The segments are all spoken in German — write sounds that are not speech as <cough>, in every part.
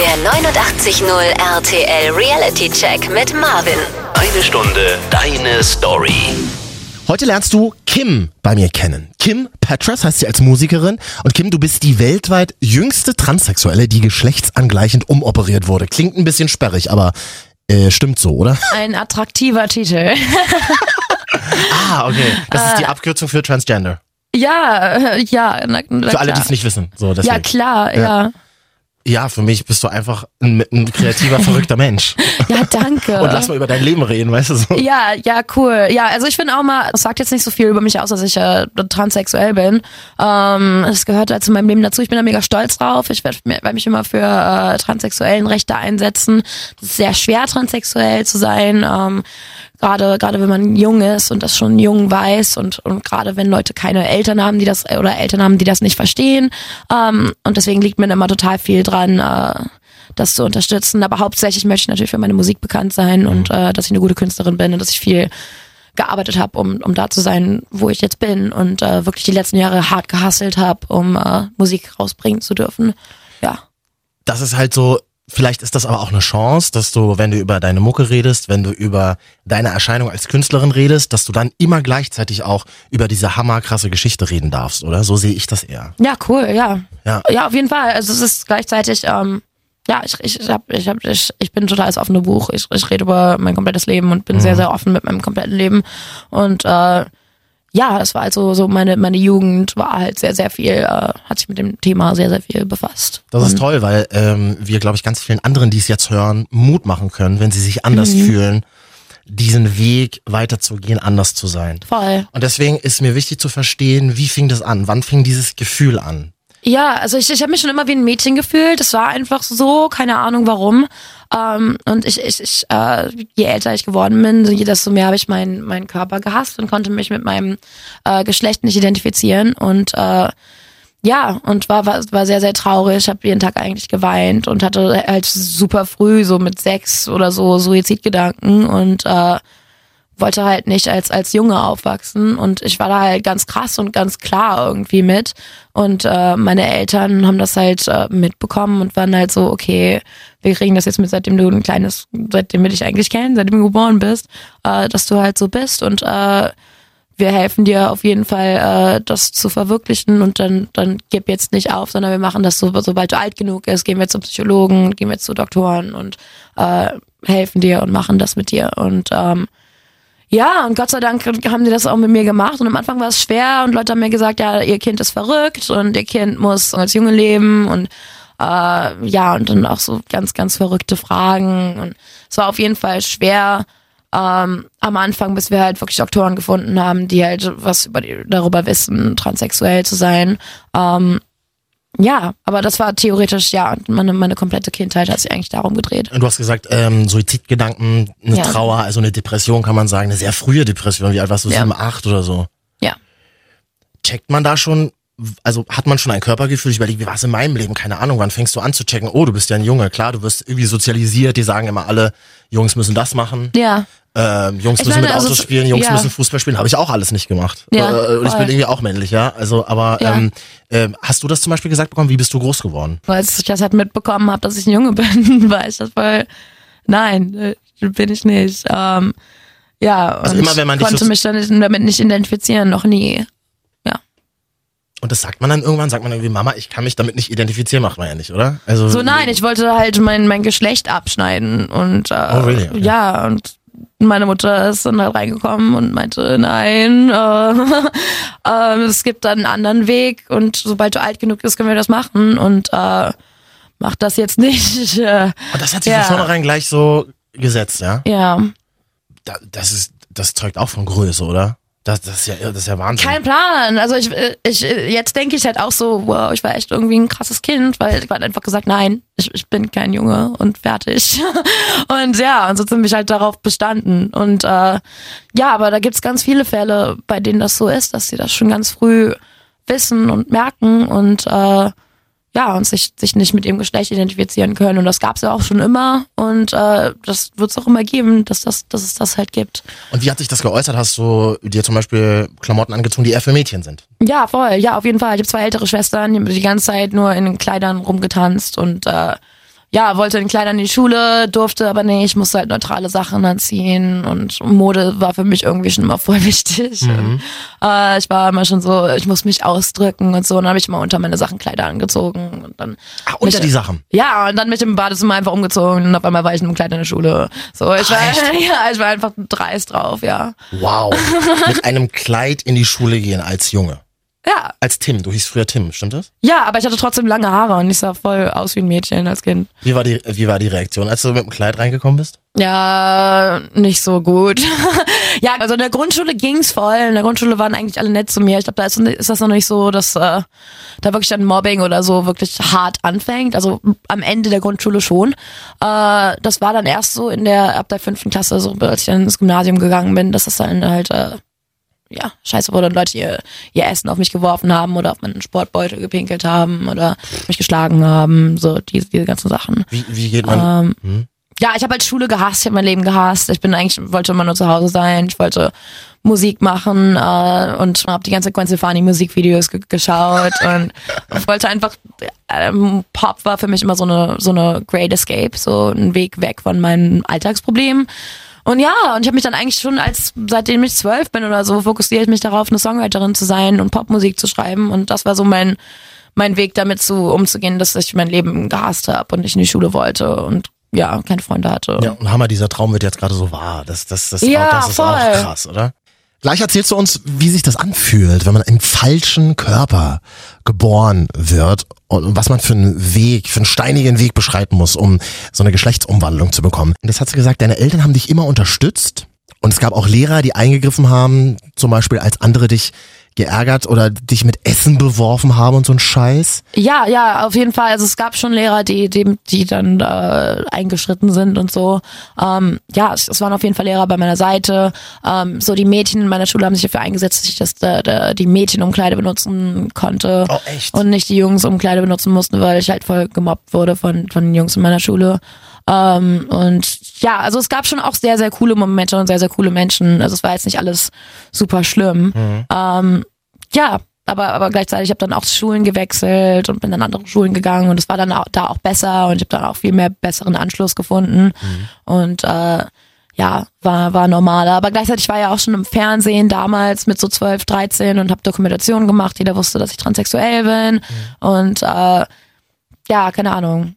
Der 89.0 RTL Reality Check mit Marvin. Eine Stunde deine Story. Heute lernst du Kim bei mir kennen. Kim Petras heißt sie als Musikerin. Und Kim, du bist die weltweit jüngste Transsexuelle, die geschlechtsangleichend umoperiert wurde. Klingt ein bisschen sperrig, aber äh, stimmt so, oder? <laughs> Ein attraktiver Titel. <laughs> Ah, okay. Das ist die Abkürzung für Transgender. ja, äh, ja. Na, na Für alle, die es nicht wissen. So, deswegen. Ja, klar, Ja. ja. Ja, für mich bist du einfach ein, ein kreativer, <laughs> verrückter Mensch. Ja, danke. Und lass mal über dein Leben reden, weißt du so. Ja, ja, cool. Ja, also ich finde auch mal, es sagt jetzt nicht so viel über mich aus, dass ich äh, transsexuell bin. Ähm, es gehört halt zu meinem Leben dazu. Ich bin da mega stolz drauf. Ich werde werd mich immer für äh, transsexuellen Rechte einsetzen. Es ist sehr schwer, transsexuell zu sein. Ähm, gerade gerade wenn man jung ist und das schon jung weiß und und gerade wenn Leute keine Eltern haben, die das oder Eltern haben, die das nicht verstehen. Ähm, und deswegen liegt mir immer total viel dran. Äh, das zu unterstützen. Aber hauptsächlich möchte ich natürlich für meine Musik bekannt sein und äh, dass ich eine gute Künstlerin bin und dass ich viel gearbeitet habe, um, um da zu sein, wo ich jetzt bin und äh, wirklich die letzten Jahre hart gehustelt habe, um äh, Musik rausbringen zu dürfen. Ja. das ist halt so, vielleicht ist das aber auch eine Chance, dass du, wenn du über deine Mucke redest, wenn du über deine Erscheinung als Künstlerin redest, dass du dann immer gleichzeitig auch über diese hammerkrasse Geschichte reden darfst, oder? So sehe ich das eher. Ja, cool, ja. Ja. Ja, auf jeden Fall. Also es ist gleichzeitig, ähm, ja, ich, ich, hab, ich, hab, ich, ich bin total das offene Buch. Ich, ich rede über mein komplettes Leben und bin sehr, sehr offen mit meinem kompletten Leben. Und äh, ja, es war also so meine, meine Jugend war halt sehr, sehr viel, äh, hat sich mit dem Thema sehr, sehr viel befasst. Das ist toll, weil ähm, wir, glaube ich, ganz vielen anderen, die es jetzt hören, Mut machen können, wenn sie sich anders fühlen, diesen Weg weiterzugehen, anders zu sein. Voll. Und deswegen ist mir wichtig zu verstehen, wie fing das an? Wann fing dieses Gefühl an? Ja, also ich, ich habe mich schon immer wie ein Mädchen gefühlt. Das war einfach so, keine Ahnung warum. Ähm, und ich, ich, ich äh, je älter ich geworden bin, so- desto mehr habe ich meinen meinen Körper gehasst und konnte mich mit meinem äh, Geschlecht nicht identifizieren. Und äh, ja, und war, war, war sehr, sehr traurig. habe jeden Tag eigentlich geweint und hatte halt super früh, so mit sechs oder so, Suizidgedanken und äh, wollte halt nicht als, als Junge aufwachsen. Und ich war da halt ganz krass und ganz klar irgendwie mit. Und äh, meine Eltern haben das halt äh, mitbekommen und waren halt so, okay, wir kriegen das jetzt mit, seitdem du ein kleines, seitdem wir dich eigentlich kennen, seitdem du geboren bist, äh, dass du halt so bist. Und äh, wir helfen dir auf jeden Fall, äh, das zu verwirklichen. Und dann, dann gib jetzt nicht auf, sondern wir machen das so, sobald du alt genug bist, gehen wir zum Psychologen, gehen wir zu Doktoren und äh, helfen dir und machen das mit dir. Und ähm, ja, und Gott sei Dank haben die das auch mit mir gemacht. Und am Anfang war es schwer und Leute haben mir gesagt, ja, ihr Kind ist verrückt und ihr Kind muss als Junge leben und äh, ja, und dann auch so ganz, ganz verrückte Fragen. Und es war auf jeden Fall schwer ähm, am Anfang, bis wir halt wirklich Doktoren gefunden haben, die halt was über die, darüber wissen, transsexuell zu sein. Ähm, ja, aber das war theoretisch, ja, und meine, meine komplette Kindheit hat sich eigentlich darum gedreht. Du hast gesagt, ähm, Suizidgedanken, eine Ja. Trauer, also eine Depression kann man sagen, eine sehr frühe Depression. Wie alt warst du? Ja. Sieben, acht oder so? Ja. Checkt man da schon, also hat man schon ein Körpergefühl? Ich überlege, wie war es in meinem Leben? Keine Ahnung, wann fängst du an zu checken? Oh, du bist ja ein Junge. Klar, du wirst irgendwie sozialisiert. Die sagen immer alle, Jungs müssen das machen. Ja. Ähm, Jungs Ich müssen meine, mit also Autos spielen, Jungs ja. müssen Fußball spielen. Habe ich auch alles nicht gemacht. Ja, äh, und ich bin irgendwie auch männlich, ja. Also, aber Ja. ähm, ähm, hast du das zum Beispiel gesagt bekommen? Wie bist du groß geworden? als ich das halt mitbekommen habe, dass ich ein Junge <laughs> bin, war ich das voll, nein, äh, bin ich nicht. Ähm, ja, Also und immer, wenn man dich konnte so- mich damit nicht identifizieren, noch nie. Und das sagt man dann irgendwann, sagt man irgendwie, Mama, ich kann mich damit nicht identifizieren, macht man ja nicht, oder? Also So nein, ich wollte halt mein, mein Geschlecht abschneiden und äh, Oh, really? Okay. ja, und meine Mutter ist dann halt reingekommen und meinte, nein, äh, <laughs> äh, es gibt dann einen anderen Weg und sobald du alt genug bist, können wir das machen und äh, mach das jetzt nicht. <laughs> Äh, Und das hat sich Ja. von vornherein gleich so gesetzt, ja? ja. Da, das ist, das zeugt auch von Größe, oder? Das, das ist ja, das ist ja Wahnsinn. Kein Plan. Also ich, ich jetzt denke ich halt auch so, wow, ich war echt irgendwie ein krasses Kind, weil ich war einfach gesagt, nein, ich, ich bin kein Junge und fertig. <laughs> Und ja, und so sind wir halt darauf bestanden. Und äh, ja, aber da gibt's ganz viele Fälle, bei denen das so ist, dass sie das schon ganz früh wissen und merken und äh, ja, und sich, sich nicht mit ihrem Geschlecht identifizieren können. Und das gab's ja auch schon immer. Und äh, das wird's auch immer geben, dass, das, dass es das halt gibt. Und wie hat sich das geäußert? Hast du dir zum Beispiel Klamotten angezogen, die eher für Mädchen sind? Ja, voll. Ja, auf jeden Fall. Ich habe zwei ältere Schwestern, die haben die ganze Zeit nur in Kleidern rumgetanzt und äh, ja, wollte in Kleidern in die Schule, durfte aber nicht, ich musste halt neutrale Sachen anziehen und Mode war für mich irgendwie schon immer voll <laughs> wichtig. Mhm. Und, äh, ich war immer schon so, ich muss mich ausdrücken und so. Und dann habe ich immer unter meine Sachen Kleider angezogen und dann. Ah, unter mich- die Sachen. Ja, und dann mit dem Badezimmer einfach umgezogen und auf einmal war ich in einem Kleid in der Schule. So, ich war, <laughs> ja, ich war einfach dreist drauf, ja. Wow. <laughs> Mit einem Kleid in die Schule gehen als Junge. Ja, Als Tim. Du hieß früher Tim, stimmt das? ja, aber ich hatte trotzdem lange Haare und ich sah voll aus wie ein Mädchen als Kind. Wie war die, wie war die Reaktion, als du mit dem Kleid reingekommen bist? Ja, nicht so gut. <laughs> ja, also in der Grundschule ging's voll. In der Grundschule waren eigentlich alle nett zu mir. Ich glaube, da ist, ist das noch nicht so, dass äh, da wirklich dann Mobbing oder so wirklich hart anfängt. Also am Ende der Grundschule schon. Äh, das war dann erst so in der ab der fünften Klasse, so als ich dann ins Gymnasium gegangen bin, dass das dann halt äh, ja, scheiße wurde und Leute ihr, ihr Essen auf mich geworfen haben oder auf meinen Sportbeutel gepinkelt haben oder mich geschlagen haben, so diese, diese ganzen Sachen. Wie, wie geht man? Ähm, ja, ich habe halt Schule gehasst, ich habe mein Leben gehasst. Ich bin eigentlich wollte immer nur zu Hause sein. Ich wollte Musik machen äh, und habe die ganze Gwen Stefani Musikvideos ge geschaut <laughs> und ich wollte einfach ähm, Pop war für mich immer so eine so eine Great Escape, so ein Weg weg von meinen Alltagsproblemen. Und ja, und ich habe mich dann eigentlich schon als, seitdem ich zwölf bin oder so, fokussiere ich mich darauf, eine Songwriterin zu sein und Popmusik zu schreiben. Und das war so mein, mein Weg damit zu umzugehen, dass ich mein Leben gehasst habe und ich in die Schule wollte und ja, keine Freunde hatte. Ja, und Hammer, dieser Traum wird jetzt gerade so wahr. Das, das, das, Ja, das ist auch voll. krass, oder? Gleich erzählst du uns, wie sich das anfühlt, wenn man im falschen Körper geboren wird und was man für einen Weg, für einen steinigen Weg beschreiten muss, um so eine Geschlechtsumwandlung zu bekommen. Und das hat sie gesagt, deine Eltern haben dich immer unterstützt und es gab auch Lehrer, die eingegriffen haben, zum Beispiel als andere dich geärgert oder dich mit Essen beworfen haben und so ein Scheiß. Ja, ja, auf jeden Fall. Also es gab schon Lehrer, die, die, die dann äh, eingeschritten sind und so. Ähm, ja, es, es waren auf jeden Fall Lehrer bei meiner Seite. Ähm, so die Mädchen in meiner Schule haben sich dafür eingesetzt, dass ich das, da, da, die Mädchenumkleide benutzen konnte. Oh, echt? Und nicht die Jungs Umkleide benutzen mussten, weil ich halt voll gemobbt wurde von, von den Jungs in meiner Schule. Ähm, und ja, also es gab schon auch sehr, sehr coole Momente und sehr, sehr coole Menschen. Also es war jetzt nicht alles super schlimm. Ähm, ja, aber, aber gleichzeitig habe dann auch Schulen gewechselt und bin an andere Schulen gegangen und es war dann auch, da auch besser und ich habe dann auch viel mehr besseren Anschluss gefunden und äh, ja, war, war normaler. Aber gleichzeitig war ja auch schon im Fernsehen damals mit so 12, 13 und habe Dokumentationen gemacht. Jeder wusste, dass ich transsexuell bin und äh, ja, keine Ahnung.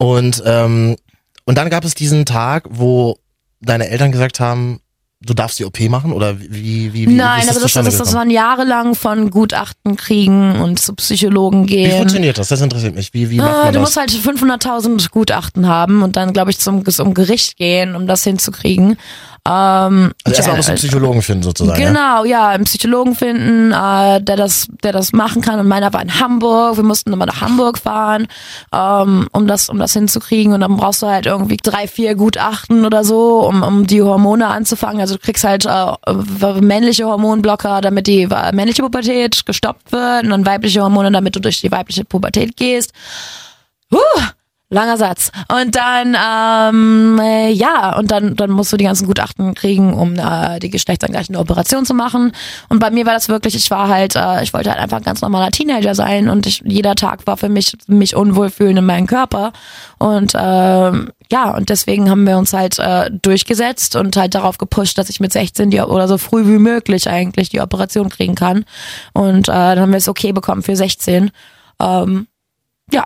Und, ähm, und dann gab es diesen Tag, wo deine Eltern gesagt haben, du darfst die OP machen oder wie, wie, wie wie Nein, ist also das, zustande das, das gekommen? waren jahrelang von Gutachten kriegen und zu Psychologen Wie gehen. funktioniert das? Das interessiert mich. Wie, wie macht Ah, man du das? musst halt 500.000 Gutachten haben und dann, glaube ich, zum, zum Gericht gehen, um das hinzukriegen. Ähm, also erstmal du einen Psychologen finden sozusagen. Genau, ja, einen Psychologen finden, äh, der das, der das machen kann. Und meiner war in Hamburg. Wir mussten immer nach Hamburg fahren, ähm, um das, um das hinzukriegen. Und dann brauchst du halt irgendwie drei, vier Gutachten oder so, um, um die Hormone anzufangen. Also du kriegst halt äh, männliche Hormonblocker, damit die äh, männliche Pubertät gestoppt wird, und dann weibliche Hormone, damit du durch die weibliche Pubertät gehst. Huh, langer Satz. Und dann, ähm, äh, ja, und dann, dann musst du die ganzen Gutachten kriegen, um äh, die geschlechtsangleichende Operation zu machen. Und bei mir war das wirklich, ich war halt, äh, ich wollte halt einfach ein ganz normaler Teenager sein und ich, jeder Tag war für mich, mich unwohlfühlen in meinem Körper. Und ähm, ja, und deswegen haben wir uns halt äh, durchgesetzt und halt darauf gepusht, dass ich mit 16 die, oder so früh wie möglich eigentlich die Operation kriegen kann. Und äh, dann haben wir es okay bekommen für 16. Ähm, ja,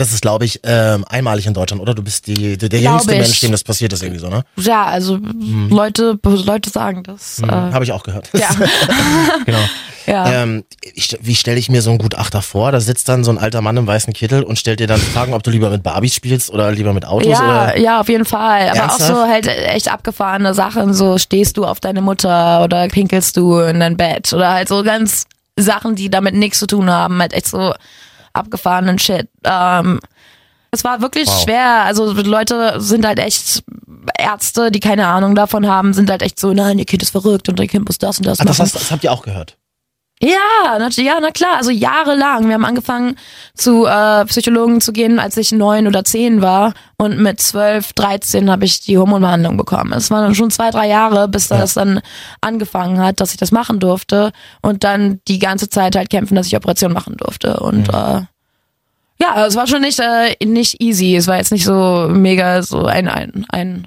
das ist, glaube ich, ähm, einmalig in Deutschland, oder? Du bist die, der, der jüngste ich. Mensch, dem das passiert ist, irgendwie so, ne? Ja, also Leute, Leute sagen das. Äh, Habe ich auch gehört. ja. <laughs> genau. ja. Ähm, ich, wie stelle ich mir so einen Gutachter vor? Da sitzt dann so ein alter Mann im weißen Kittel und stellt dir dann Fragen, ob du lieber mit Barbies spielst oder lieber mit Autos Ja, oder. ja, auf jeden Fall. Aber Ernsthaft? auch so halt echt abgefahrene Sachen. So stehst du auf deine Mutter oder pinkelst du in dein Bett oder halt so ganz Sachen, die damit nichts zu tun haben. Halt echt so abgefahrenen Shit. Ähm, es war wirklich Wow. schwer. Also Leute sind halt echt Ärzte, die keine Ahnung davon haben, sind halt echt so, nein, ihr Kind ist verrückt und ihr Kind muss das und das Ah, das, machen. hast, das habt ihr auch gehört. Ja, na, ja, na klar, also jahrelang. Wir haben angefangen zu äh, Psychologen zu gehen, als ich neun oder zehn war und mit zwölf, dreizehn habe ich die Hormonbehandlung bekommen. Es waren dann schon zwei, drei Jahre, bis das dann angefangen hat, dass ich das machen durfte und dann die ganze Zeit halt kämpfen, dass ich Operation machen durfte und äh, ja, es war schon nicht, äh, nicht easy. Es war jetzt nicht so mega so ein, ein, ein,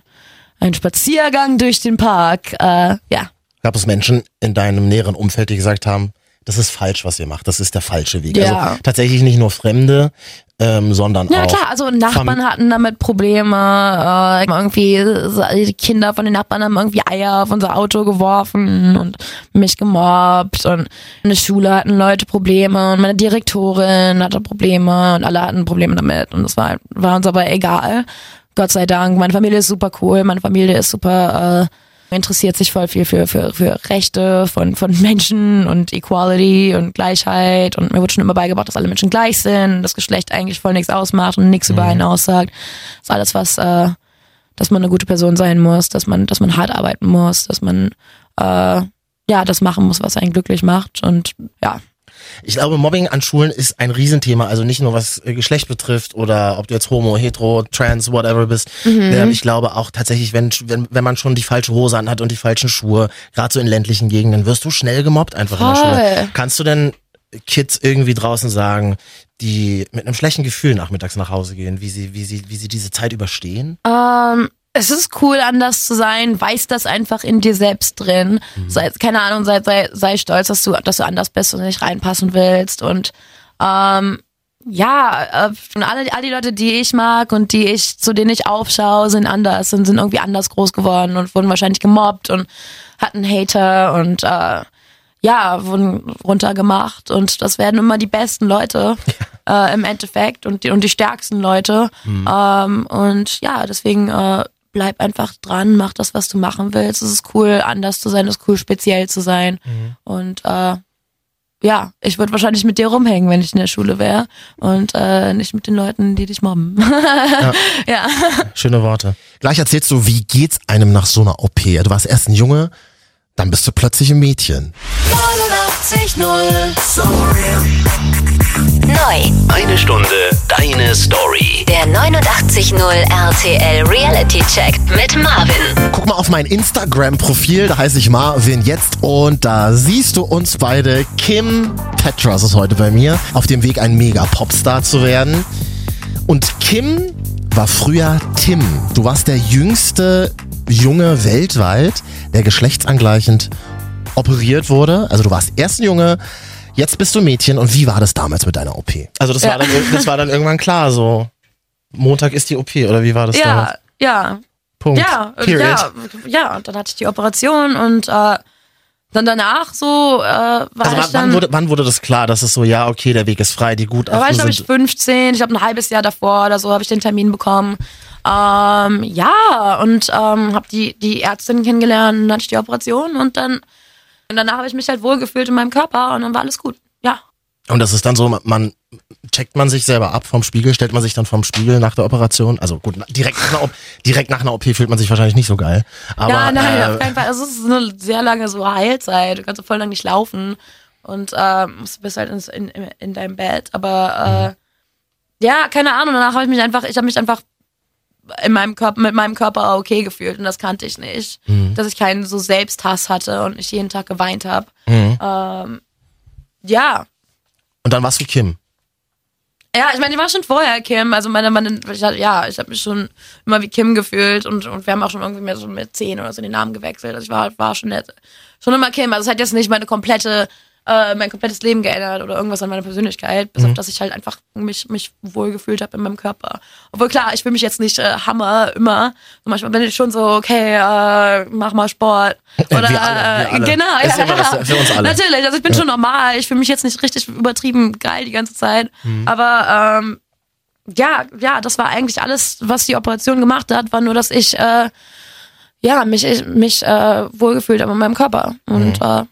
ein Spaziergang durch den Park. Äh, ja. Gab es Menschen in deinem näheren Umfeld, die gesagt haben, das ist falsch, was ihr macht, das ist der falsche Weg. Ja. Also tatsächlich nicht nur Fremde, ähm, sondern Ja auch. klar, also Nachbarn hatten damit Probleme, äh, irgendwie so- die Kinder von den Nachbarn haben irgendwie Eier auf unser Auto geworfen und mich gemobbt und in der Schule hatten Leute Probleme und meine Direktorin hatte Probleme und alle hatten Probleme damit und es war, war uns aber egal. Gott sei Dank, meine Familie ist super cool, meine Familie ist super äh, interessiert sich voll viel für, für, für Rechte von, von Menschen und Equality und Gleichheit und mir wurde schon immer beigebracht, dass alle Menschen gleich sind, das Geschlecht eigentlich voll nichts ausmacht und nichts über einen aussagt. Das ist alles, was, äh, dass man eine gute Person sein muss, dass man, dass man hart arbeiten muss, dass man äh, ja das machen muss, was einen glücklich macht und ja. Ich glaube, Mobbing an Schulen ist ein Riesenthema, also nicht nur was äh, Geschlecht betrifft oder ob du jetzt homo, hetero, trans, whatever bist. Ähm, ich glaube auch tatsächlich, wenn, wenn, wenn man schon die falsche Hose anhat und die falschen Schuhe, gerade so in ländlichen Gegenden, wirst du schnell gemobbt einfach in der Voll. Schule. Kannst du denn Kids irgendwie draußen sagen, die mit einem schlechten Gefühl nachmittags nach Hause gehen, wie sie, wie sie, wie sie diese Zeit überstehen? Ähm, es ist cool, anders zu sein. Weiß das einfach in dir selbst drin. Sei, keine Ahnung, sei, sei, sei stolz, dass du, dass du anders bist und nicht reinpassen willst. Und ähm, ja, äh, alle, all die Leute, die ich mag und die ich, zu denen ich aufschaue, sind anders und sind irgendwie anders groß geworden und wurden wahrscheinlich gemobbt und hatten Hater und äh, ja, wurden runtergemacht und das werden immer die besten Leute äh, im Endeffekt und die, und die stärksten Leute. Ähm, und ja, deswegen äh, bleib einfach dran, mach das, was du machen willst. Es ist cool, anders zu sein, es ist cool, speziell zu sein. Und äh, ja, ich würde wahrscheinlich mit dir rumhängen, wenn ich in der Schule wäre und äh, nicht mit den Leuten, die dich mobben. <laughs> ja. Schöne Worte. Gleich erzählst du, wie geht's einem nach so einer OP? Du warst erst ein Junge, dann bist du plötzlich ein Mädchen. 89.0 Neu. Eine Stunde deine Story. Der 89.0 RTL Reality Check mit Marvin. Guck mal auf mein Instagram-Profil, da heiße ich Marvin jetzt und da siehst du uns beide. Kim Petras ist heute bei mir, auf dem Weg ein Mega-Popstar zu werden. Und Kim war früher Tim. Du warst der jüngste Junge weltweit, der geschlechtsangleichend operiert wurde. Also du warst erst ein Junge, jetzt bist du Mädchen. Und wie war das damals mit deiner OP? Also das, war, dann, das war dann irgendwann klar, so Montag ist die OP oder wie war das damals? Ja, ja. Punkt. Ja, Period. ja, ja, und dann hatte ich die Operation und äh, dann danach so äh, war Also ich wann, dann, wann, wurde, wann wurde das klar, dass es so, ja, okay, der Weg ist frei, die da war Gutachten ich glaube ich sind... 15, ich glaube ein halbes Jahr davor oder so habe ich den Termin bekommen. Ähm, ja, und ähm, habe die, die Ärztin kennengelernt, dann hatte ich die Operation und dann und danach habe ich mich halt wohlgefühlt in meinem Körper und dann war alles gut. Ja. Und das ist dann so, man checkt man sich selber ab vom Spiegel, stellt man sich dann vom Spiegel nach der Operation. Also gut, direkt nach einer OP, direkt nach einer OP fühlt man sich wahrscheinlich nicht so geil. Aber ja, nein, auf äh, keinen Fall. Also es ist eine sehr lange so Heilzeit. Du kannst so voll lang nicht laufen und musst- bist halt in, in, in deinem Bett. Aber äh, ja, keine Ahnung. Danach habe ich mich einfach, ich habe mich einfach in meinem Körper, mit meinem Körper okay gefühlt und das kannte ich nicht. Dass ich keinen so Selbsthass hatte und nicht jeden Tag geweint habe. Ähm, ja, und dann warst du Kim. ja, ich meine, die war schon vorher Kim. Also meine, meine ich hatte, ja, ich habe mich schon immer wie Kim gefühlt und, und wir haben auch schon irgendwie mehr so mit zehn oder so den Namen gewechselt. Also ich war, war schon nett, schon immer Kim. Also es hat jetzt nicht meine komplette, äh, mein komplettes Leben geändert oder irgendwas an meiner Persönlichkeit, bis auf dass ich halt einfach mich, mich wohl gefühlt habe in meinem Körper. Obwohl klar, ich fühle mich jetzt nicht äh, Hammer immer. So manchmal bin ich schon so, okay, äh, mach mal Sport. Äh, Oder wir alle, wir äh, alle. genau, Ist ja, immer das für uns alle. Natürlich, also ich bin schon normal. Ich fühle mich jetzt nicht richtig übertrieben geil die ganze Zeit. Mhm. Aber ähm, ja, ja, das war eigentlich alles, was die Operation gemacht hat, war nur, dass ich äh, ja mich ich, mich äh, wohlgefühlt habe in meinem Körper und Mhm. äh, ja,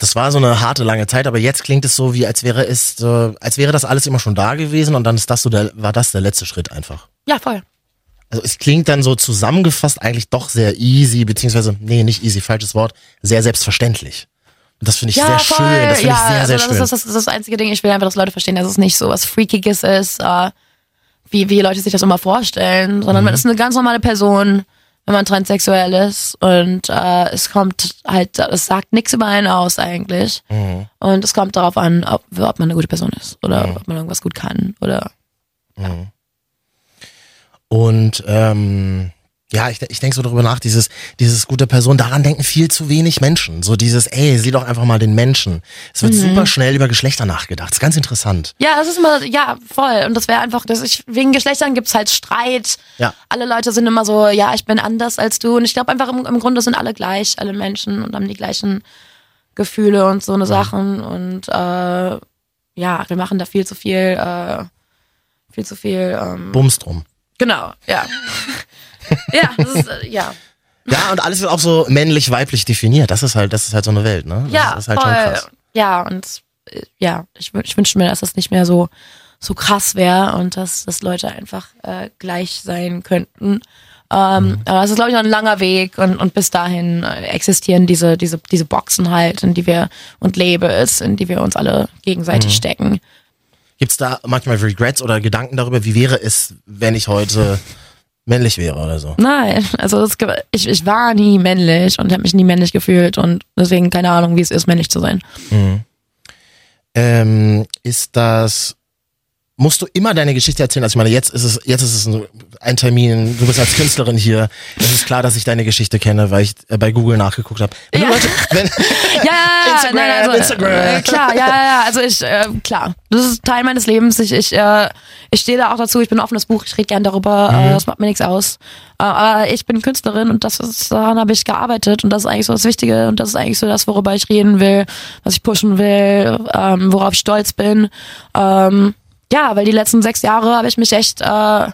Das war so eine harte, lange Zeit, aber jetzt klingt es so, wie als wäre es, äh, als wäre das alles immer schon da gewesen und dann ist das so der, war das der letzte Schritt einfach. ja voll. Also es klingt dann so zusammengefasst eigentlich doch sehr easy, beziehungsweise, nee, nicht easy, falsches Wort, sehr selbstverständlich. Und das finde ich Ja, sehr voll. schön, das finde ja, ich sehr, also sehr das, schön. Ist, das, ist, das einzige Ding. Ich will einfach, dass Leute verstehen, dass es nicht so was Freakiges ist, äh, wie, wie Leute sich das immer vorstellen, sondern Mhm. man ist eine ganz normale Person. Wenn man transsexuell ist und äh, es kommt halt, es sagt nichts über einen aus eigentlich. Und es kommt darauf an, ob, ob man eine gute Person ist oder ob man irgendwas gut kann oder Und ähm, ja, ich, ich denke so darüber nach, dieses, dieses gute Person, daran denken viel zu wenig Menschen. So dieses, ey, sieh doch einfach mal den Menschen. Es Mhm. wird super schnell über Geschlechter nachgedacht. Das ist ganz interessant. Ja, das ist immer, ja, voll. Und das wäre einfach, dass ich, wegen Geschlechtern gibt's halt Streit. Ja. Alle Leute sind immer so, ja, ich bin anders als du. Und ich glaube einfach, im, im Grunde sind alle gleich, alle Menschen und haben die gleichen Gefühle und so eine Sachen. Und äh, ja, wir machen da viel zu viel, äh, viel zu viel, ähm, Bums drum. genau, ja. <laughs> ja, das ist, äh, ja. Ja, und alles ist auch so männlich-weiblich definiert. Das ist halt, das ist halt so eine Welt, ne? Das Ja, ist halt voll. schon krass. Ja, und äh, ja, ich, wün- ich wünsche mir, dass das nicht mehr so, so krass wäre und dass, dass Leute einfach äh, gleich sein könnten. Ähm, Mhm. Aber es ist, glaube ich, noch ein langer Weg und, und bis dahin äh, existieren diese, diese, diese Boxen halt, in die wir und Labels, in die wir uns alle gegenseitig Mhm. stecken. Gibt's da manchmal Regrets oder Gedanken darüber, wie wäre es, wenn ich heute männlich wäre oder so? Nein, also es, ich, ich war nie männlich und habe mich nie männlich gefühlt und deswegen keine Ahnung, wie es ist, männlich zu sein. Ähm, ist das, musst du immer deine Geschichte erzählen? Also ich meine, jetzt ist es, jetzt ist es ein, ein Termin, du bist als Künstlerin hier. Es ist klar, dass ich deine Geschichte kenne, weil ich äh, bei Google nachgeguckt habe. Wenn Ja. du Leute, wenn, <laughs> Ja, Instagram, nein, also, Instagram. Äh, klar, ja, ja, also ich, äh, klar, das ist Teil meines Lebens. Ich, ich, äh, ich stehe da auch dazu. Ich bin ein offenes Buch. Ich rede gern darüber. Äh, das macht mir nichts aus. Äh, aber ich bin Künstlerin und das ist, daran habe ich gearbeitet und das ist eigentlich so das Wichtige und das ist eigentlich so das, worüber ich reden will, was ich pushen will, ähm, worauf ich stolz bin. Ähm, ja, weil die letzten sechs Jahre habe ich mich echt, äh,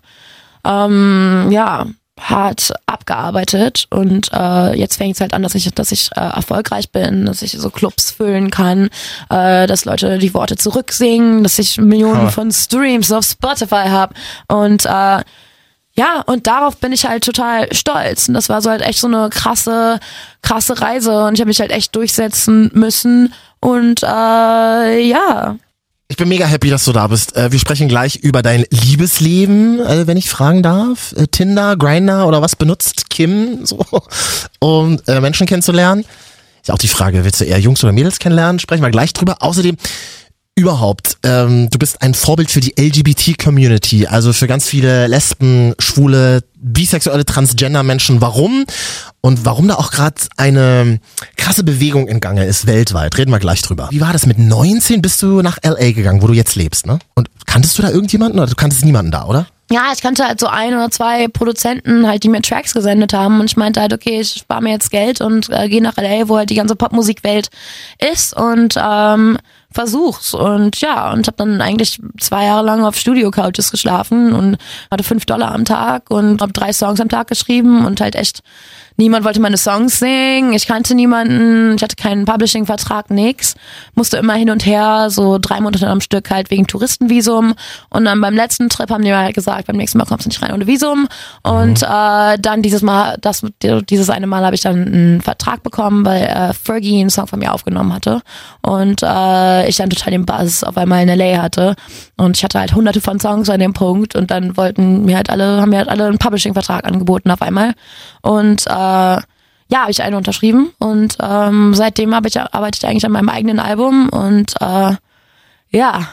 ähm, ja, hart abgearbeitet und äh, jetzt fängt es halt an, dass ich, dass ich äh, erfolgreich bin, dass ich so Clubs füllen kann, äh, dass Leute die Worte zurücksingen, dass ich Millionen Hammer. von Streams auf Spotify habe und äh, ja, und darauf bin ich halt total stolz. Und das war so halt echt so eine krasse, krasse Reise. Und ich habe mich halt echt durchsetzen müssen. Und äh, ja, ich bin mega happy, dass du da bist. Äh, wir sprechen gleich über dein Liebesleben, äh, wenn ich fragen darf. Äh, Tinder, Grinder oder was benutzt Kim so, <laughs> um Menschen kennenzulernen? Ist ja auch die Frage, willst du eher Jungs oder Mädels kennenlernen? Sprechen wir gleich drüber. Außerdem überhaupt, ähm, du bist ein Vorbild für die LGBT-Community, also für ganz viele Lesben, Schwule, bisexuelle, Transgender-Menschen. Warum? Und warum da auch gerade eine krasse Bewegung in Gange ist weltweit. Reden wir gleich drüber. Wie war das? Mit 19 bist du nach LA gegangen, wo du jetzt lebst, ne? Und kanntest du da irgendjemanden oder du kanntest niemanden da, oder? ja, ich kannte halt so ein oder zwei Produzenten halt, die mir Tracks gesendet haben und ich meinte halt, okay, ich spare mir jetzt Geld und äh, gehe nach LA, wo halt die ganze Popmusikwelt ist und ähm, versuch's und ja und habe dann eigentlich zwei Jahre lang auf Studio-Couches geschlafen und hatte fünf Dollar am Tag und habe drei Songs am Tag geschrieben und halt echt Niemand wollte meine Songs singen, ich kannte niemanden, ich hatte keinen Publishing-Vertrag, nix. Musste immer hin und her, so drei Monate am Stück halt wegen Touristenvisum. Und dann beim letzten Trip haben die mir halt gesagt, beim nächsten Mal kommst du nicht rein ohne Visum. Und äh, dann dieses Mal, das, dieses eine Mal habe ich dann einen Vertrag bekommen, weil äh, Fergie einen Song von mir aufgenommen hatte. Und äh, ich dann total den Buzz auf einmal in L.A. hatte. Und ich hatte halt hunderte von Songs an dem Punkt und dann wollten mir halt alle, haben mir halt alle einen Publishing-Vertrag angeboten auf einmal. Und äh, ja, habe ich eine unterschrieben und ähm, seitdem ich, arbeite ich eigentlich an meinem eigenen Album und äh, ja.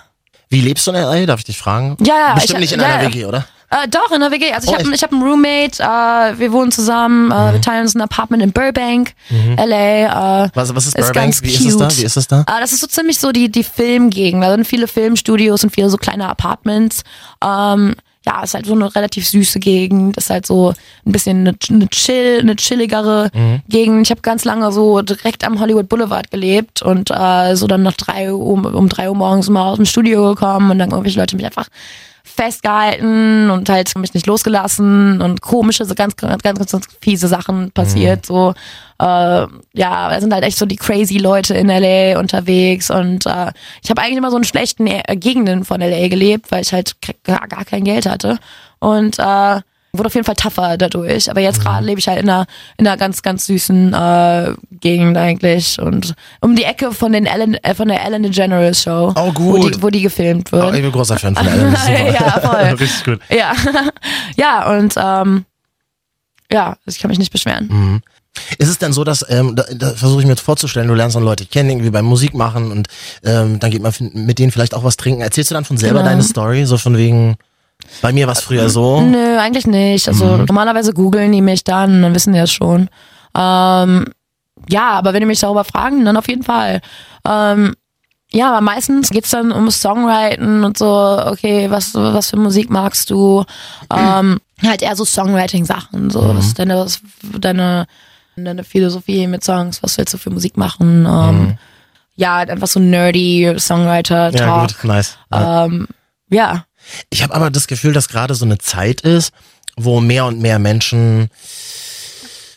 Wie lebst du in LA? Darf ich dich fragen? Ja, ja, Bestimmt ich- nicht in ja, einer. WG, oder? Äh, doch, in der WG. Also ich Oh, habe hab einen Roommate, äh, wir wohnen zusammen, äh, wir teilen uns ein Apartment in Burbank, LA. Äh, Was, was ist Ist Burbank? ganz Wie ist es da? Wie ist es da? äh, das ist so ziemlich so die, die Filmgegend. Da sind viele Filmstudios und viele so kleine Apartments. Ähm, ja, ist halt so eine relativ süße Gegend. Ist halt so ein bisschen eine, eine chill, eine chilligere Gegend. Ich habe ganz lange so direkt am Hollywood Boulevard gelebt und äh, so dann nach drei Uhr, um drei Uhr morgens mal aus dem Studio gekommen und dann irgendwelche Leute mich einfach festgehalten und halt mich nicht losgelassen und komische, so ganz, ganz, ganz, ganz fiese Sachen passiert. So, äh, ja, da sind halt echt so die crazy Leute in LA unterwegs und äh, ich habe eigentlich immer so in schlechten äh, Gegenden von LA gelebt, weil ich halt gar, gar kein Geld hatte und äh, wurde auf jeden Fall tougher dadurch. Aber jetzt gerade lebe ich halt in einer, in einer ganz, ganz süßen äh, Gegend eigentlich und um die Ecke von den Ellen, äh, von der Ellen DeGeneres Show, Oh, wo gut. die, wo die gefilmt wird. Oh, ich bin großer Fan von Ellen. <laughs> Ja, voll. <laughs> Richtig gut. Ja, <laughs> ja und ähm, ja, ich kann mich nicht beschweren. Mhm. Ist es denn so, dass, ähm, da, da versuche ich mir jetzt vorzustellen, du lernst dann Leute kennen, irgendwie beim Musik machen und ähm, dann geht man mit denen vielleicht auch was trinken. Erzählst du dann von selber Genau. deine Story, so von wegen, bei mir war es früher so? Nö, eigentlich nicht. Also Mhm. normalerweise googeln die mich dann, dann wissen die das schon. Ähm, ja, aber wenn die mich darüber fragen, dann auf jeden Fall. Ähm, ja, aber meistens geht's dann um Songwriting und so, okay, was, was für Musik magst du? Ähm, halt eher so Songwriting-Sachen, so, was ist deine, was, deine, deine Philosophie mit Songs, was willst du für Musik machen? Ähm, Ja, halt einfach so nerdy Songwriter-Talk. Ja, gut, nice. Ja. Ähm, ja. Ich habe aber das Gefühl, dass gerade so eine Zeit ist, wo mehr und mehr Menschen,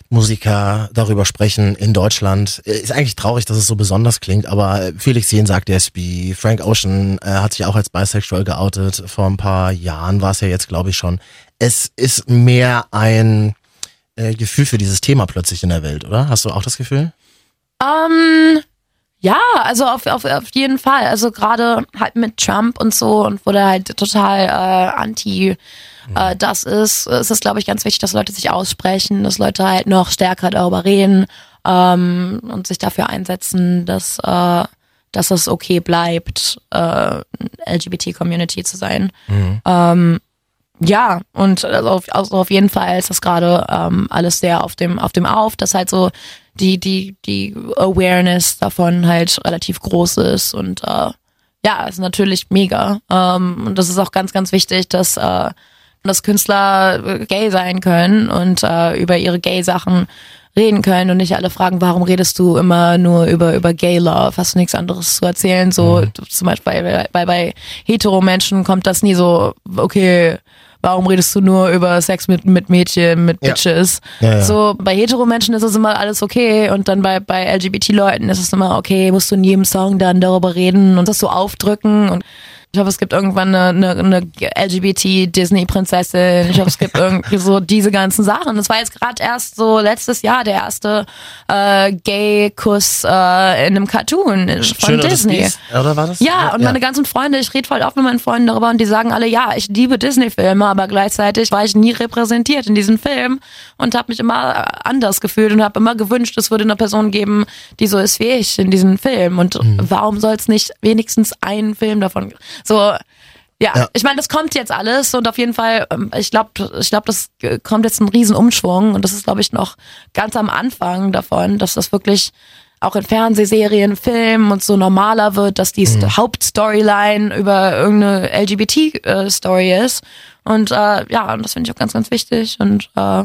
Musiker darüber sprechen in Deutschland. Äh, Ist eigentlich traurig, dass es so besonders klingt, aber Felix Jähn sagt SB, Frank Ocean äh, hat sich auch als bisexual geoutet. Vor ein paar Jahren war es ja jetzt, glaube ich, schon. Es ist mehr ein äh, Gefühl für dieses Thema plötzlich in der Welt, oder? Hast du auch das Gefühl? Ähm, ja, also auf, auf, auf jeden Fall. Also gerade halt mit Trump und so und wo der halt total äh, anti äh, das ist, ist es, glaube ich, ganz wichtig, dass Leute sich aussprechen, dass Leute halt noch stärker darüber reden ähm, und sich dafür einsetzen, dass, äh, dass es okay bleibt, äh, LGBT-Community zu sein. Ähm, ja, und also auf, also auf jeden Fall ist das gerade ähm, alles sehr auf dem auf dem Auf, dass halt so die die die Awareness davon halt relativ groß ist und äh, ja, ist natürlich mega. Ähm, und das ist auch ganz ganz wichtig, dass äh, dass Künstler äh, gay sein können und äh, über ihre gay Sachen reden können und nicht alle fragen, warum redest du immer nur über über Gay Love? Hast du nichts anderes zu erzählen? So zum Beispiel bei, bei, bei hetero Menschen kommt das nie so, okay, warum redest du nur über Sex mit, mit Mädchen, mit Ja. Bitches? Ja, ja. So, bei hetero Menschen ist es immer alles okay und dann bei, bei LGBT-Leuten ist es immer okay, musst du in jedem Song dann darüber reden und das so aufdrücken und ich hoffe, es gibt irgendwann eine, eine, eine LGBT-Disney-Prinzessin. Ich hoffe, es gibt irgendwie so diese ganzen Sachen. Das war jetzt gerade erst so letztes Jahr der erste äh, Gay-Kuss äh, in einem Cartoon von Schön, Disney. Oder war das? Ja, und meine ganzen Freunde, ich rede voll oft mit meinen Freunden darüber und die sagen alle, ja, ich liebe Disney-Filme, aber gleichzeitig war ich nie repräsentiert in diesen Filmen und habe mich immer anders gefühlt und habe immer gewünscht, es würde eine Person geben, die so ist wie ich in diesen Film. Und warum soll es nicht wenigstens einen Film davon? So, ja, Ja. ich meine, das kommt jetzt alles und auf jeden Fall, ähm, ich glaube, ich glaube, das äh, kommt jetzt ein Riesenumschwung und das ist, glaube ich, noch ganz am Anfang davon, dass das wirklich auch in Fernsehserien, Filmen und so normaler wird, dass die Hauptstoryline über irgendeine LGBT-Story ist. Und äh, ja, und das finde ich auch ganz, ganz wichtig. Und äh,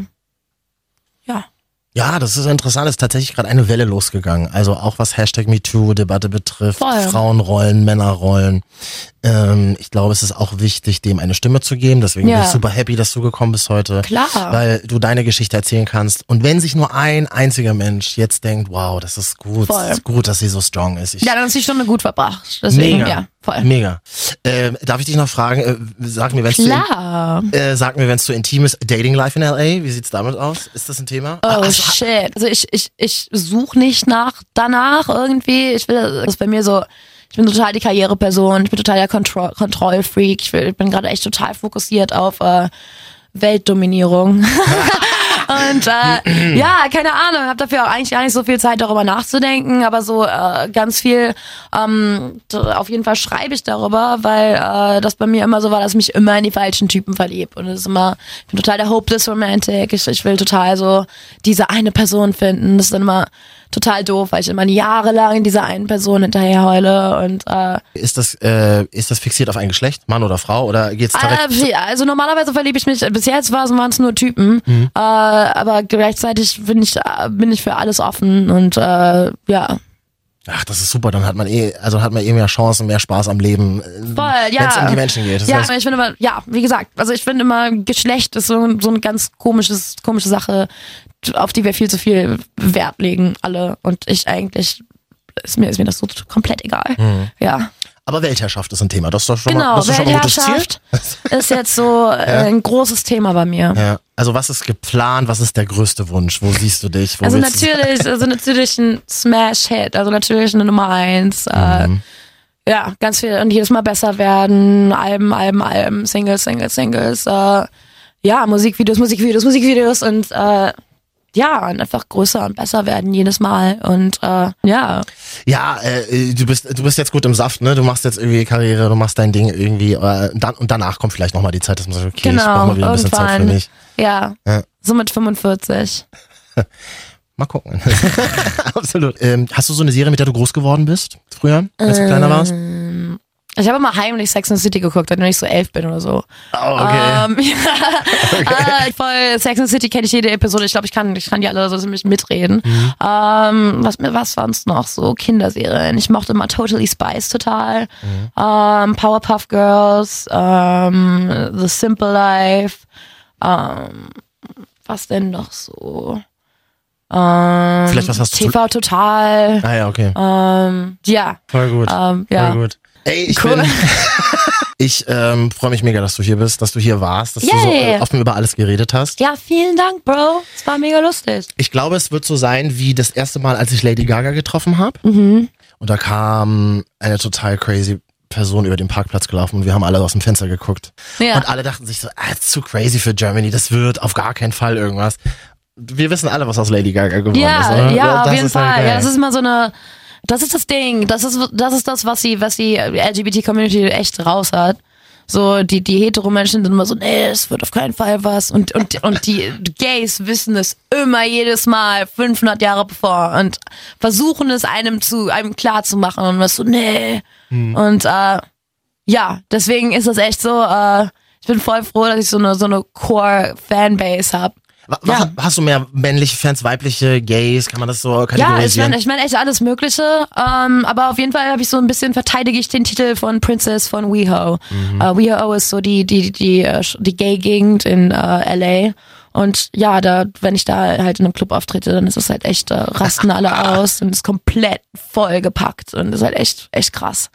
ja. Das ist interessant. Es ist tatsächlich gerade eine Welle losgegangen. Also auch was Hashtag MeToo-Debatte betrifft, Voll. Frauenrollen, Männerrollen. Ähm, ich glaube, es ist auch wichtig, dem eine Stimme zu geben. Deswegen bin Ja. ich super happy, dass du gekommen bist heute. Klar. Weil du deine Geschichte erzählen kannst. Und wenn sich nur ein einziger Mensch jetzt denkt, wow, das ist gut, Voll. das ist gut, dass sie so strong ist. Ich, Ja, dann ist die Stunde gut verbracht. Deswegen, mega, ja, voll. mega. Ähm, darf ich dich noch fragen, äh, sag mir, wenn es zu, Klar. äh, sag mir, wenn es zu intim ist, Dating Life in LA, wie sieht's damit aus? Ist das ein Thema? Oh shit. Also ich, ich, ich suche nicht nach danach irgendwie. Ich will, das ist bei mir so, ich bin total die Karriereperson, ich bin total der Kontroll Kontrollfreak. Ich, will, ich bin gerade echt total fokussiert auf äh, Weltdominierung. <laughs> Und äh, ja, keine Ahnung, habe dafür auch eigentlich gar nicht so viel Zeit darüber nachzudenken, aber so äh, ganz viel, ähm, auf jeden Fall schreibe ich darüber, weil äh, das bei mir immer so war, dass ich mich immer in die falschen Typen verlieb. Und es ist immer, ich bin total der hopeless romantic, ich, ich will total so diese eine Person finden, das ist dann immer total doof, weil ich immer jahrelang dieser einen Person hinterher heule und äh, Ist das, äh, ist das fixiert auf ein Geschlecht, Mann oder Frau, oder geht's direkt? äh, also normalerweise verliebe ich mich, bis jetzt waren es nur Typen, Mhm. äh, aber gleichzeitig bin ich, äh, bin ich für alles offen und äh, ja. Ach, das ist super, dann hat man eh, also hat man eh mehr Chancen, mehr Spaß am Leben, äh, Voll, ja. wenn es um die Menschen geht. Das ja, heißt, ich finde immer, ja, wie gesagt, also ich finde immer, Geschlecht ist so, so eine ganz komisches, komische Sache, auf die wir viel zu viel Wert legen, alle. Und ich eigentlich, ist mir, ist mir das so komplett egal. Ja. aber Weltherrschaft ist ein Thema, das ist doch schon mal, Genau, das ist schon mal ein gutes Ziel. Weltherrschaft <laughs> ist jetzt so äh, ein großes Thema bei mir. Ja. Also was ist geplant, was ist der größte Wunsch, wo siehst du dich? Wo Also natürlich, <laughs> also natürlich ein Smash-Hit, also natürlich eine Nummer eins. Äh, Mhm. ja, ganz viel und jedes Mal besser werden, Alben, Alben, Alben, Singles, Singles, Singles. Äh, ja, Musikvideos, Musikvideos, Musikvideos und äh, ja, und einfach größer und besser werden jedes Mal. Und äh, ja. Ja, äh, du bist du bist jetzt gut im Saft, ne? Du machst jetzt irgendwie Karriere, du machst dein Ding irgendwie. Äh, dann, und danach kommt vielleicht nochmal die Zeit, dass man sagt, okay, genau, ich brauch mal wieder ein bisschen Zeit für mich. Ja, Ja. so mit 45. <laughs> Mal gucken. <laughs> Absolut. Ähm, hast du so eine Serie, mit der du groß geworden bist? Früher, als du kleiner warst? Ich habe immer heimlich Sex and the City geguckt, wenn ich so elf bin oder so. Oh, okay. Ähm, <laughs> ja, äh, voll Sex and the City kenne ich jede Episode. Ich glaube, ich kann, ich kann die alle so ziemlich mitreden. Mhm. Ähm, was was sonst noch? So Kinderserien. Ich mochte immer Totally Spice total. Mhm. Ähm, Powerpuff Girls, ähm, The Simple Life. Ähm, was denn noch so? Ähm, Vielleicht was hast du TV Total. Ah ja, okay. Ja. Voll gut. Ja. Voll gut. Ey, ich Cool. bin. <laughs> Ich ähm, freue mich mega, dass du hier bist, dass du hier warst, dass du so Yay. äh, offen über alles geredet hast. Ja, vielen Dank, Bro. Es war mega lustig. Ich glaube, es wird so sein wie das erste Mal, als ich Lady Gaga getroffen habe. Mhm. Und da kam eine total crazy Person über den Parkplatz gelaufen und wir haben alle aus dem Fenster geguckt. Ja. Und alle dachten sich so, ah, ist zu crazy für Germany, das wird auf gar keinen Fall irgendwas. Wir wissen alle, was aus Lady Gaga geworden ist. Ja, oder? ja, auf das jeden ist halt Fall. geil. Ja, das ist immer so eine, das ist das Ding. Das ist, das ist das, was die, was die LGBT-Community echt raus hat. So, die, die Hetero-Menschen sind immer so, nee, es wird auf keinen Fall was. Und, und, und die Gays wissen es immer jedes Mal, 500 Jahre bevor. Und versuchen es einem zu, einem klar zu machen. Und was so, nee. Hm. Und, äh, ja, deswegen ist das echt so, äh, ich bin voll froh, dass ich so eine, so eine Core-Fanbase habe. Wa- was, ja. Hast du mehr männliche Fans, weibliche, Gays? Kann man das so Ja, ich kategorisieren? meine ich mein echt alles Mögliche. Ähm, aber auf jeden Fall habe ich so ein bisschen verteidige ich den Titel von Princess von WeHo. Mhm. Äh, WeHo ist so die die die äh, die Gay-Gegend in äh, LA. Und ja, da wenn ich da halt in einem Club auftrete, dann ist es halt echt äh, rasten alle aus und ist komplett vollgepackt und ist halt echt echt krass.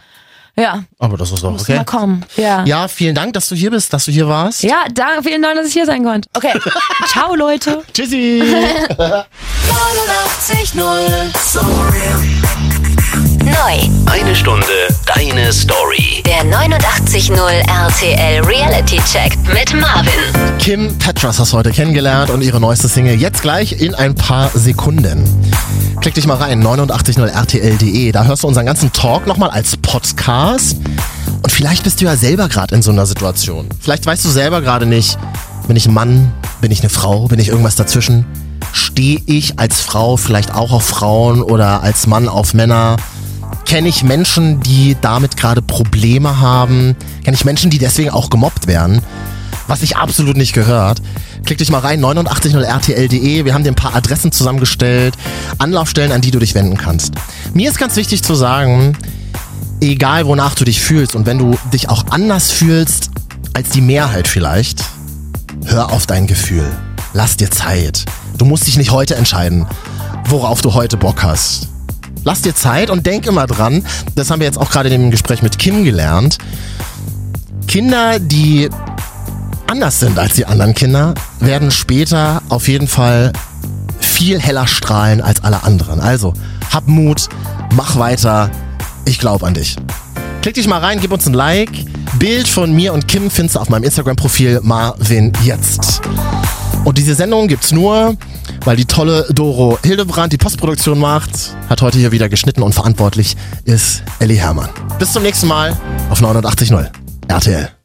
Ja, Aber das ist doch muss okay. mal kommen. Ja. Ja, vielen Dank, dass du hier bist, dass du hier warst. Ja, danke, vielen Dank, dass ich hier sein konnte. Okay, <laughs> ciao Leute. Tschüssi. <laughs> 89.0 Neu. Eine Stunde deine Story. Der 89.0 RTL Reality Check mit Marvin. Kim Petras hast du heute kennengelernt und ihre neueste Single jetzt gleich in ein paar Sekunden. Klick dich mal rein, 890rtl.de. Da hörst du unseren ganzen Talk nochmal als Podcast. Und vielleicht bist du ja selber gerade in so einer Situation. Vielleicht weißt du selber gerade nicht, bin ich ein Mann, bin ich eine Frau, bin ich irgendwas dazwischen? Stehe ich als Frau vielleicht auch auf Frauen oder als Mann auf Männer? Kenne ich Menschen, die damit gerade Probleme haben? Kenne ich Menschen, die deswegen auch gemobbt werden? Was sich absolut nicht gehört. Klick dich mal rein, 890rtl.de. Wir haben dir ein paar Adressen zusammengestellt, Anlaufstellen, an die du dich wenden kannst. Mir ist ganz wichtig zu sagen, egal wonach du dich fühlst und wenn du dich auch anders fühlst als die Mehrheit vielleicht, hör auf dein Gefühl. Lass dir Zeit. Du musst dich nicht heute entscheiden, worauf du heute Bock hast. Lass dir Zeit und denk immer dran, das haben wir jetzt auch gerade in dem Gespräch mit Kim gelernt. Kinder, die anders sind als die anderen Kinder, werden später auf jeden Fall viel heller strahlen als alle anderen. Also, hab Mut, mach weiter, ich glaube an dich. Klick dich mal rein, gib uns ein Like. Bild von mir und Kim findest du auf meinem Instagram-Profil Marvin Jetzt. Und diese Sendung gibt's nur, weil die tolle Doro Hildebrand die Postproduktion macht, hat heute hier wieder geschnitten und verantwortlich ist Ellie Herrmann. Bis zum nächsten Mal auf 89.0 RTL.